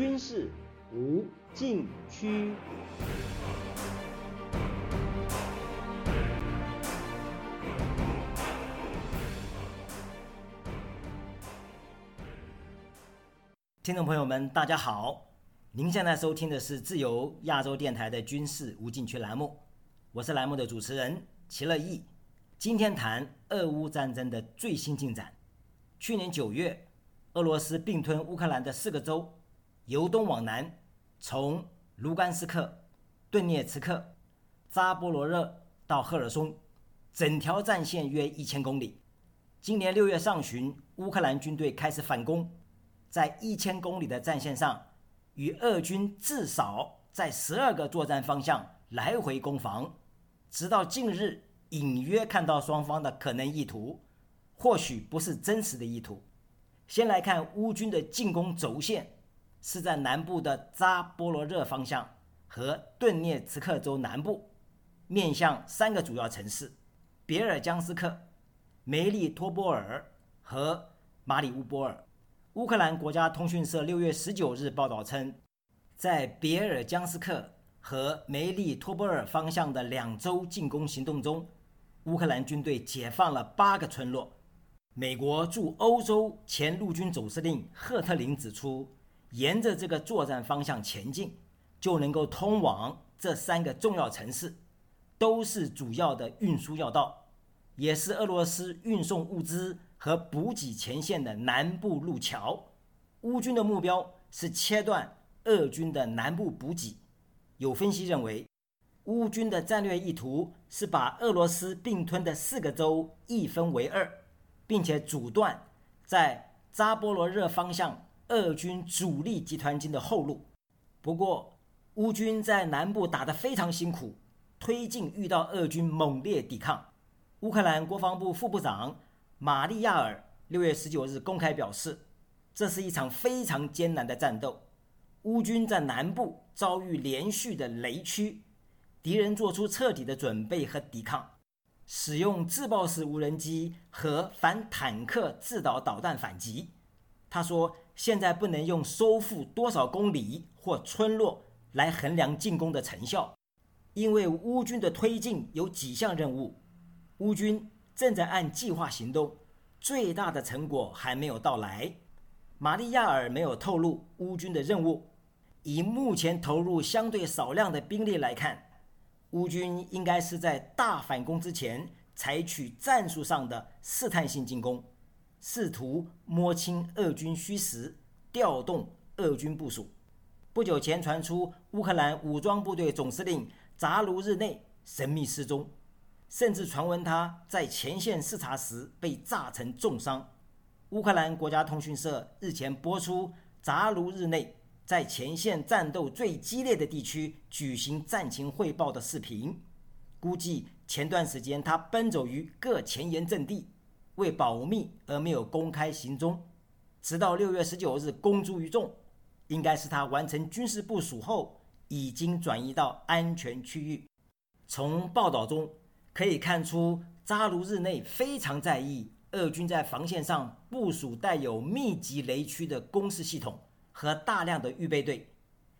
军事无禁区。听众朋友们，大家好！您现在收听的是自由亚洲电台的军事无禁区栏目，我是栏目的主持人齐乐意。今天谈俄乌战争的最新进展。去年九月，俄罗斯并吞乌克兰的四个州，由东往南，从卢甘斯克、顿涅茨克、扎波罗热到赫尔松，整条战线约一千公里。今年六月上旬，乌克兰军队开始反攻，在一千公里的战线上，与俄军至少在十二个作战方向来回攻防，直到近日。隐约看到双方的可能意图，或许不是真实的意图。先来看乌军的进攻轴线，是在南部的扎波罗热方向和顿涅茨克州南部，面向三个主要城市：别尔江斯克、梅利托波尔和马里乌波尔。乌克兰国家通讯社六月十九日报道称，在别尔江斯克和梅利托波尔方向的两周进攻行动中。乌克兰军队解放了八个村落。美国驻欧洲前陆军总司令赫特林指出，沿着这个作战方向前进，就能够通往这三个重要城市，都是主要的运输要道，也是俄罗斯运送物资和补给前线的南部路桥。乌军的目标是切断俄军的南部补给。有分析认为。乌军的战略意图是把俄罗斯并吞的四个州一分为二，并且阻断在扎波罗热方向俄军主力集团军的后路。不过，乌军在南部打得非常辛苦，推进遇到俄军猛烈抵抗。乌克兰国防部副部长玛利亚尔六月十九日公开表示，这是一场非常艰难的战斗。乌军在南部遭遇连续的雷区。敌人做出彻底的准备和抵抗，使用自爆式无人机和反坦克制导导弹反击。他说：“现在不能用收复多少公里或村落来衡量进攻的成效，因为乌军的推进有几项任务。乌军正在按计划行动，最大的成果还没有到来。”玛利亚尔没有透露乌军的任务。以目前投入相对少量的兵力来看。乌军应该是在大反攻之前采取战术上的试探性进攻，试图摸清俄军虚实，调动俄军部署。不久前传出乌克兰武装部队总司令扎卢日内神秘失踪，甚至传闻他在前线视察时被炸成重伤。乌克兰国家通讯社日前播出扎卢日内。在前线战斗最激烈的地区举行战情汇报的视频，估计前段时间他奔走于各前沿阵地，为保密而没有公开行踪，直到六月十九日公诸于众，应该是他完成军事部署后已经转移到安全区域。从报道中可以看出，扎卢日内非常在意俄军在防线上部署带有密集雷区的攻势系统。和大量的预备队，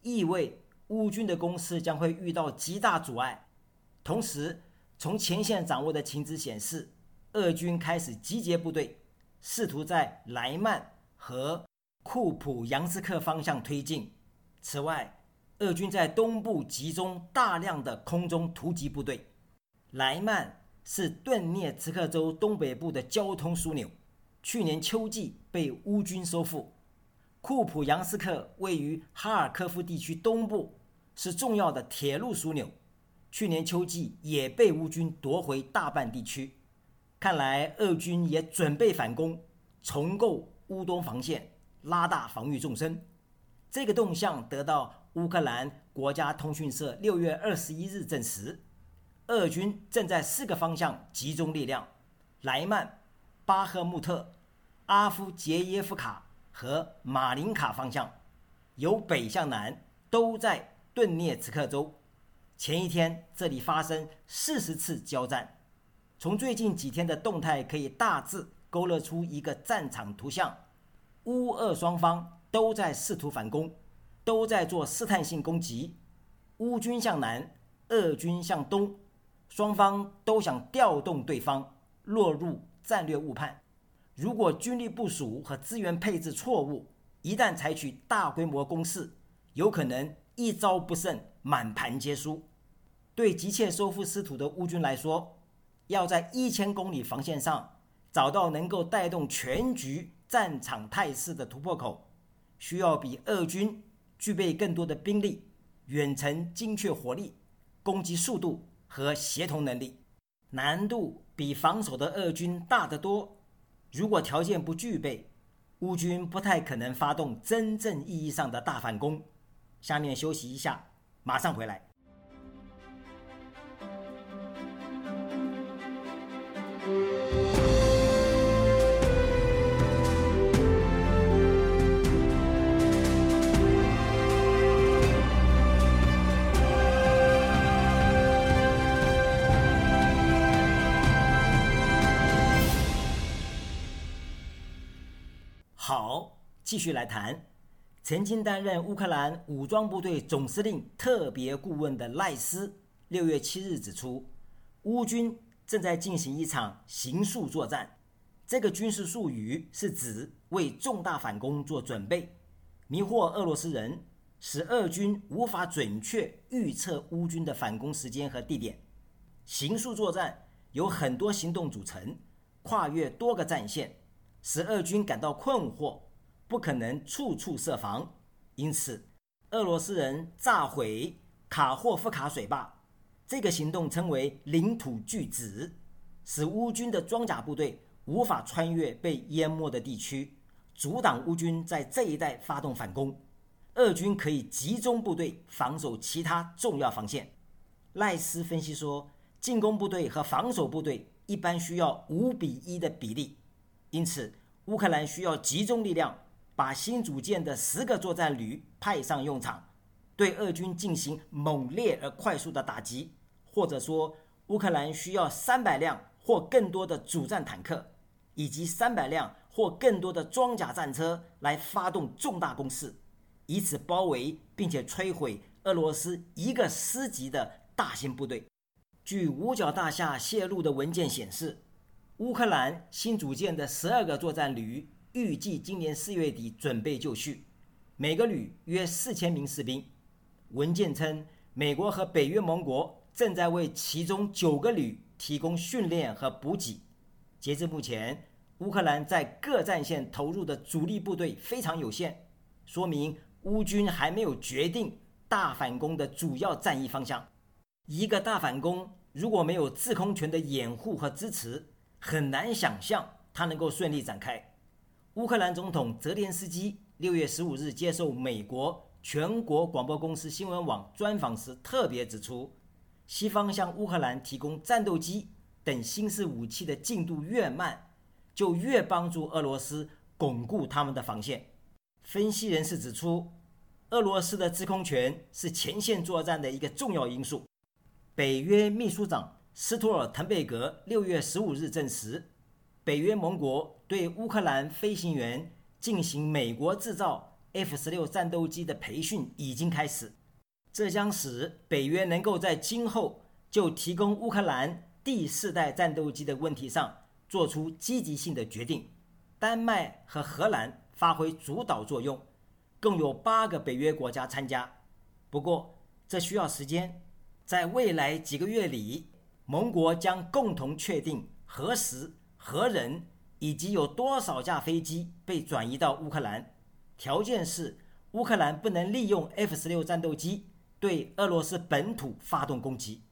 意味乌军的攻势将会遇到极大阻碍。同时，从前线掌握的情资显示，俄军开始集结部队，试图在莱曼和库普扬斯克方向推进。此外，俄军在东部集中大量的空中突击部队。莱曼是顿涅茨克州东北部的交通枢纽，去年秋季被乌军收复。库普扬斯克位于哈尔科夫地区东部，是重要的铁路枢纽。去年秋季也被乌军夺回大半地区。看来俄军也准备反攻，重构乌东防线，拉大防御纵深。这个动向得到乌克兰国家通讯社六月二十一日证实。俄军正在四个方向集中力量：莱曼、巴赫穆特、阿夫杰耶夫卡。和马林卡方向，由北向南都在顿涅茨克州。前一天这里发生四十次交战。从最近几天的动态可以大致勾勒出一个战场图像：乌俄双方都在试图反攻，都在做试探性攻击，乌军向南，俄军向东，双方都想调动对方，落入战略误判。如果军力部署和资源配置错误，一旦采取大规模攻势，有可能一招不慎，满盘皆输。对急切收复失土的乌军来说，要在一千公里防线上找到能够带动全局战场态势的突破口，需要比俄军具备更多的兵力、远程精确火力、攻击速度和协同能力，难度比防守的俄军大得多。如果条件不具备，乌军不太可能发动真正意义上的大反攻。下面休息一下，马上回来。继续来谈。曾经担任乌克兰武装部队总司令特别顾问的赖斯，六月七日指出，乌军。正在进行一场形速作战，这个军事术语是指为重大反攻做准备，迷惑俄罗斯人，使俄军无法准确预测乌军的反攻时间和地点。形速作战由很多行动组成，跨越多个战线，使俄军感到困惑，不可能处处设防。因此，俄罗斯人炸毁卡霍夫卡水坝。这个行动称为领土拒止，使乌军的装甲部队无法穿越被淹没的地区，阻挡乌军在这一带发动反攻。俄军可以集中部队防守其他重要防线。赖斯分析说，进攻部队和防守部队一般需要五比一的比例，因此乌克兰需要集中力量，把新组建的十个作战旅派上用场。对俄军进行猛烈而快速的打击，或者说，乌克兰需要三百辆或更多的主战坦克，以及三百辆或更多的装甲战车来发动重大攻势，以此包围并且摧毁俄罗斯一个师级的大型部队。据五角大厦泄露的文件显示，乌克兰新组建的十二个作战旅预计今年四月底准备就绪，每个旅约四千名士兵。文件称，美国和北约盟国正在为其中九个旅提供训练和补给。截至目前，乌克兰在各战线投入的主力部队非常有限，说明乌军还没有决定大反攻的主要战役方向。一个大反攻如果没有制空权的掩护和支持，很难想象它能够顺利展开。乌克兰总统泽连斯基六月十五日接受美国。全国广播公司新闻网专访时特别指出，西方向乌克兰提供战斗机等新式武器的进度越慢，就越帮助俄罗斯巩固他们的防线。分析人士指出，俄罗斯的制空权是前线作战的一个重要因素。北约秘书长斯托尔滕贝格六月十五日证实，北约盟国对乌克兰飞行员进行美国制造。F 十六战斗机的培训已经开始，这将使北约能够在今后就提供乌克兰第四代战斗机的问题上做出积极性的决定。丹麦和荷兰发挥主导作用，共有八个北约国家参加。不过，这需要时间，在未来几个月里，盟国将共同确定何时、何人以及有多少架飞机被转移到乌克兰。条件是乌克兰不能利用 F 十六战斗机对俄罗斯本土发动攻击。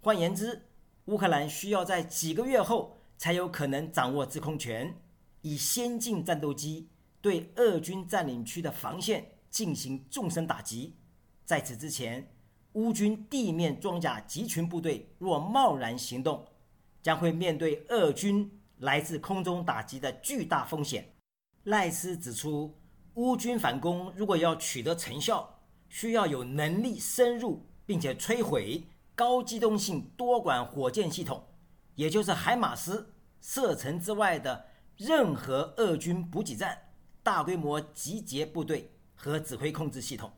换言之，乌克兰需要在几个月后才有可能掌握制空权，以先进战斗机对俄军占领区的防线进行纵深打击。在此之前，乌军地面装甲集群部队若贸然行动，将会面对俄军来自空中打击的巨大风险。赖斯指出。乌军反攻如果要取得成效，需要有能力深入并且摧毁高机动性多管火箭系统，也就是海马斯射程之外的任何俄军补给站、大规模集结部队和指挥控制系统。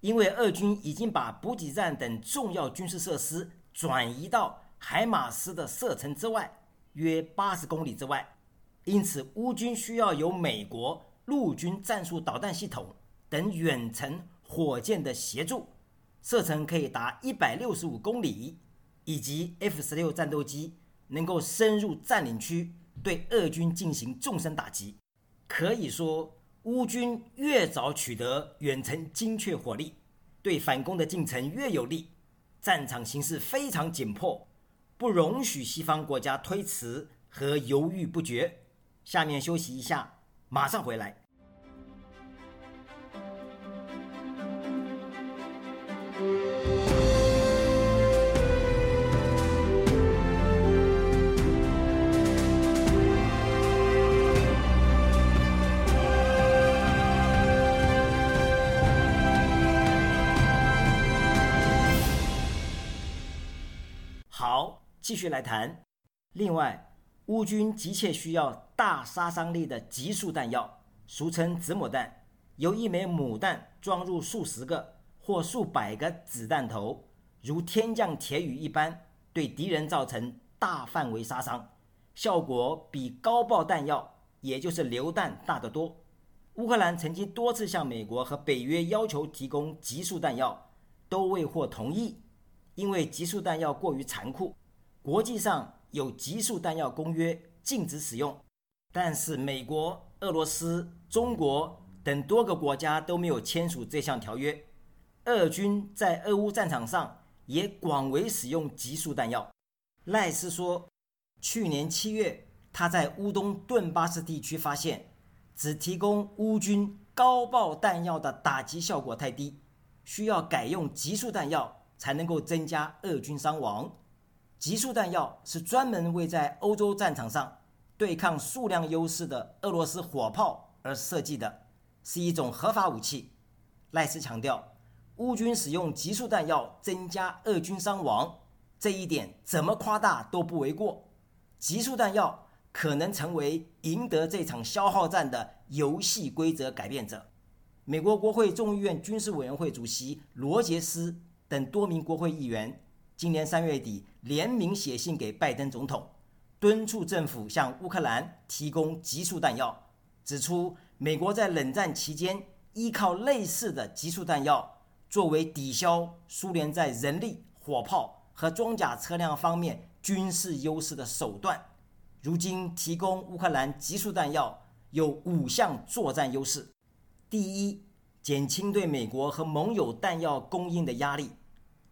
因为俄军已经把补给站等重要军事设施转移到海马斯的射程之外，约八十公里之外，因此乌军需要有美国陆军战术导弹系统等远程火箭的协助，射程可以达一百六十五公里，以及 F 十六战斗机能够深入占领区，对俄军进行纵深打击。可以说。乌军越早取得远程精确火力，对反攻的进程越有利。战场形势非常紧迫，不容许西方国家推迟和犹豫不决。下面休息一下，马上回来。继续来谈。另外，乌军急切需要大杀伤力的集束弹药，俗称子母弹，由一枚母弹装入数十个或数百个子弹头，如天降铁雨一般，对敌人造成大范围杀伤，效果比高爆弹药，也就是榴弹大得多。乌克兰曾经多次向美国和北约要求提供集束弹药，都未获同意，因为集束弹药过于残酷。国际上有极速弹药公约，禁止使用，但是美国、俄罗斯、中国等多个国家都没有签署这项条约。俄军在俄乌战场上也广为使用极速弹药。赖斯说，去年七月他在乌东顿巴斯地区发现，只提供乌军高爆弹药的打击效果太低，需要改用极速弹药才能够增加俄军伤亡。极速弹药是专门为在欧洲战场上对抗数量优势的俄罗斯火炮而设计的，是一种合法武器。赖斯强调，乌军使用极速弹药增加俄军伤亡，这一点怎么夸大都不为过。极速弹药可能成为赢得这场消耗战的游戏规则改变者。美国国会众议院军事委员会主席罗杰斯等多名国会议员。今年三月底，联名写信给拜登总统，敦促政府向乌克兰提供急速弹药，指出美国在冷战期间依靠类似的急速弹药作为抵消苏联在人力、火炮和装甲车辆方面军事优势的手段。如今提供乌克兰急速弹药有五项作战优势：第一，减轻对美国和盟友弹药供应的压力。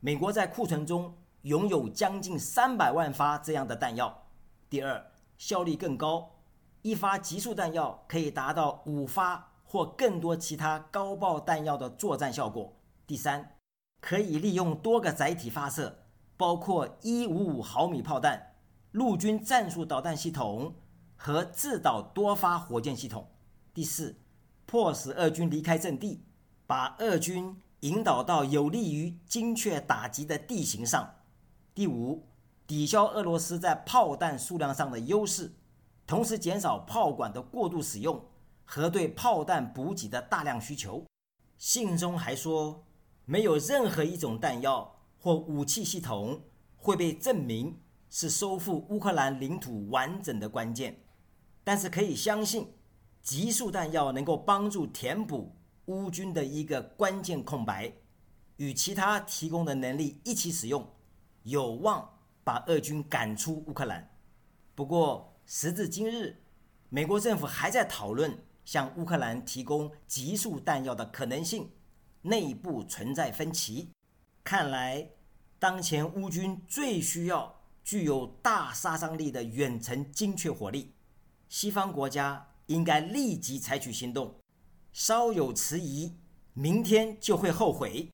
美国在库存中拥有将近三百万发这样的弹药。第二，效率更高，一发极速弹药可以达到五发或更多其他高爆弹药的作战效果。第三，可以利用多个载体发射，包括一五五毫米炮弹、陆军战术导弹系统和自导多发火箭系统。第四，迫使俄军离开阵地，把俄军。引导到有利于精确打击的地形上。第五，抵消俄罗斯在炮弹数量上的优势，同时减少炮管的过度使用和对炮弹补给的大量需求。信中还说，没有任何一种弹药或武器系统会被证明是收复乌克兰领土完整的关键，但是可以相信，极速弹药能够帮助填补。乌军的一个关键空白，与其他提供的能力一起使用，有望把俄军赶出乌克兰。不过，时至今日，美国政府还在讨论向乌克兰提供急速弹药的可能性，内部存在分歧。看来，当前乌军最需要具有大杀伤力的远程精确火力，西方国家应该立即采取行动。稍有迟疑，明天就会后悔。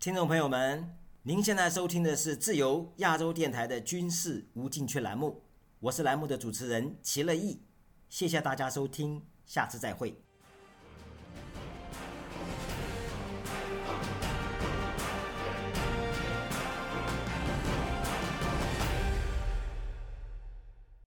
听众朋友们，您现在收听的是自由亚洲电台的军事无禁区栏目，我是栏目的主持人齐乐毅，谢谢大家收听，下次再会。